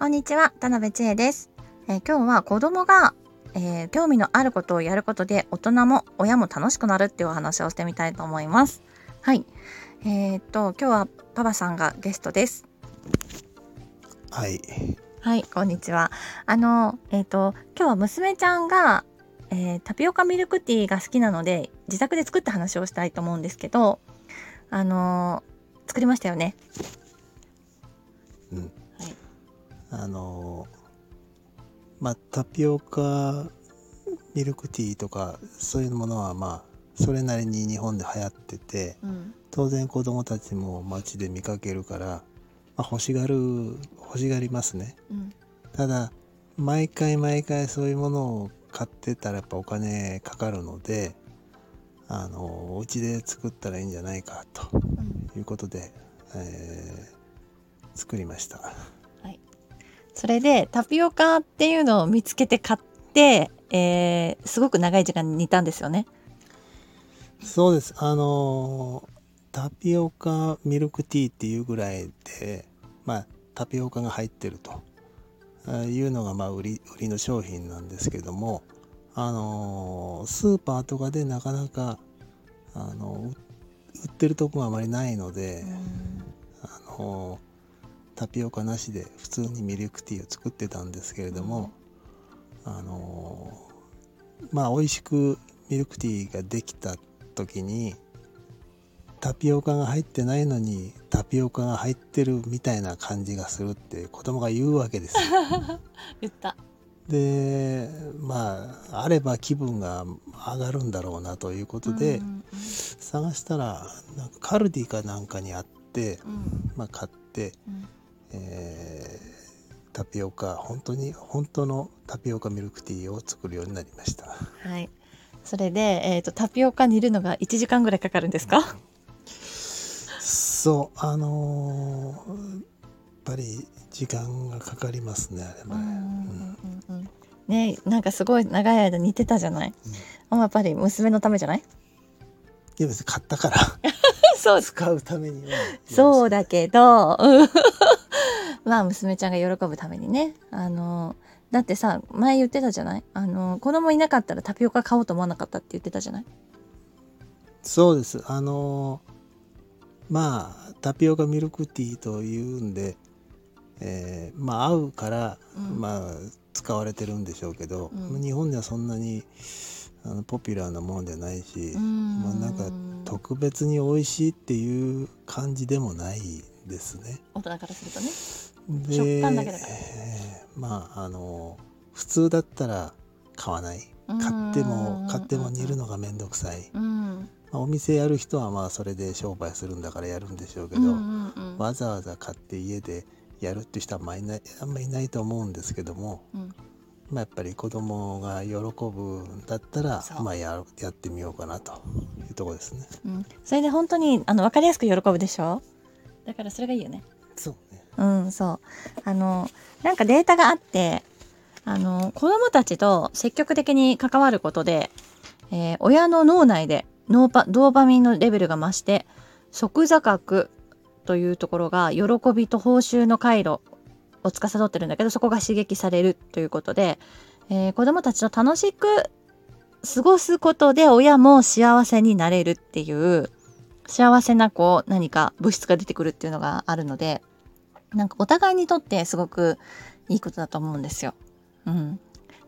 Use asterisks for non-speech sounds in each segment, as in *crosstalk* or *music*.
こんにちは、田辺千恵です。えー今日は子供が、えー興味のあることをやることで大人も親も楽しくなるっていうお話をしてみたいと思います。はい。えーっと、今日はパパさんがゲストです。はい。はい、こんにちは。あの、えーっと、今日は娘ちゃんが、えータピオカミルクティーが好きなので、自宅で作った話をしたいと思うんですけど、あのー作りましたよね。のーまあタピオカミルクティーとかそういうものはまあそれなりに日本で流行っててうん。当然子供たちも街で見かけるから、まあ、欲しがる欲しがりますね。うん。ただ毎回毎回そういうものを買ってたらやっぱお金かかるのであのお家で作ったらいいんじゃないかとうんいうことで、えー作りました。それでタピオカっていうのを見つけて買って、えーすごく長い時間煮たんですよね。そうです。あのータピオカミルクティーっていうぐらいで、まあ、タピオカが入ってるとあいうのが、まあ、売り、売りの商品なんですけども、あのースーパーとかでなかなか、あのう売ってるとこがあまりないので、あのータピオカなしで普通にミルクティーを作ってたんですけれども、あのーまあ美味しくミルクティーができた時にタピオカが入ってないのにタピオカが入ってるみたいな感じがするって子供が言うわけですよ。*laughs* 言った。でまああれば気分が上がるんだろうなということで、うん探したらなんかカルディかなんかにあって、うんまあ、買って、うんえータピオカ本当に本当のタピオカミルクティーを作るようになりました。はい。それで、えー、とタピオカ煮るのが1時間ぐらいかかるんですか？そうあのーやっぱり時間がかかりますねあれもね、うんねなんかすごい長い間煮てたじゃない、あやっぱり娘のためじゃない？いや別に買ったから。*laughs* そう。使うためには。そうだけど、うんまあ娘ちゃんが喜ぶためにね。あの、だってさ、前言ってたじゃない？あの、子供いなかったらタピオカ買おうと思わなかったって言ってたじゃない？そうですあのーまあタピオカミルクティーというんで、えーまあ合うから、うんまあ使われてるんでしょうけど、うん日本ではそんなにあのポピュラーなものではないし、んまあなんか特別に美味しいっていう感じでもないですね。大人からするとね。で食感だけだから。えーまああの普通だったら買わない。買っても買っても煮るのが面倒くさい、うん。まあ、お店やる人はまあそれで商売するんだからやるんでしょうけど、わざわざ買って家でやるって人はあんまりいないあんまりいないと思うんですけども、うん。まあ、やっぱり子供が喜ぶんだったらまあややってみようかなというところですね。うん。それで本当にあの分かりやすく喜ぶでしょ？だからそれがいいよね。そうねうん、そう。あの、なんかデータがあって、あの、子供たちと積極的に関わることで、えー親の脳内でノーパドーパミンのレベルが増して、即座覚というところが喜びと報酬の回路を司ってるんだけど、そこが刺激されるということで、えー子供たちと楽しく過ごすことで親も幸せになれるっていう、幸せなこう何か物質が出てくるっていうのがあるので、なんかお互いにとってすごくいいことだと思うんですよ。うん。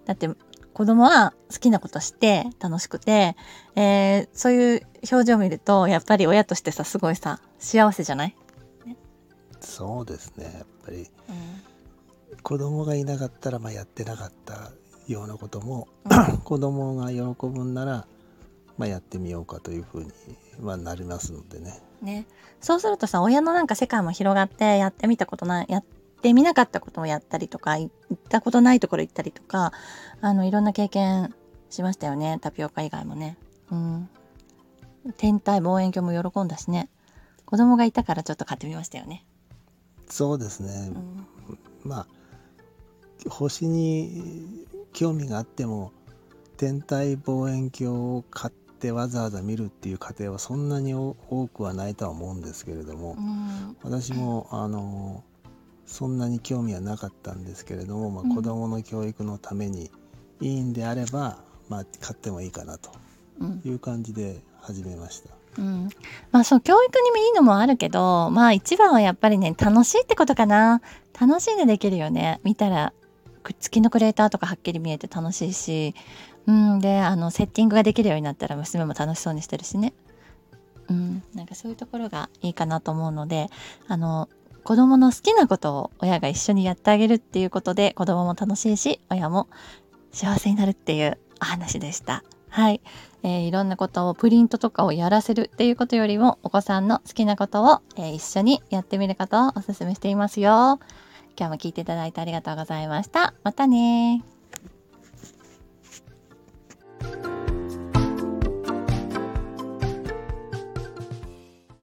だって子供は好きなことして楽しくて、えーそういう表情を見るとやっぱり親としてさすごいさ幸せじゃない、そうですねやっぱりうん子供がいなかったらまあやってなかったようなことも、うん *clears throat* 子供が喜ぶんなら、まあ、やってみようかというふうに、まあ、なりますのでね。ね、そうするとさ親のなんか世界も広がってやってみたことないやってみなかったことをやったりとか行ったことないところ行ったりとかあのいろんな経験しましたよねタピオカ以外もね。うん、天体望遠鏡も喜んだしね。子供がいたからちょっと買ってみましたよね。そうですね、うん。まあ星に興味があっても天体望遠鏡を買ってわざわざ見るっていう過程はそんなに多くはないとは思うんですけれども、うん。私もあのそんなに興味はなかったんですけれども、まあ、うん。子どもの教育のためにいいんであれば、まあ、買ってもいいかなとうん。いう感じで始めました。うん、まあそう教育にもいいのもあるけどまあ一番はやっぱりね楽しいってことかな。楽しんでできるよね。見たらく月のクレーターとかはっきり見えて楽しいしうんであのセッティングができるようになったら娘も楽しそうにしてるしねうんなんかそういうところがいいかなと思うのであの子供の好きなことを親が一緒にやってあげるっていうことで子供も楽しいし親も幸せになるっていうお話でした。はい、えーいろんなことをプリントとかをやらせるっていうことよりもお子さんの好きなことを、えー一緒にやってみることをお勧めしていますよ。今日も聞いていただいてありがとうございました。またね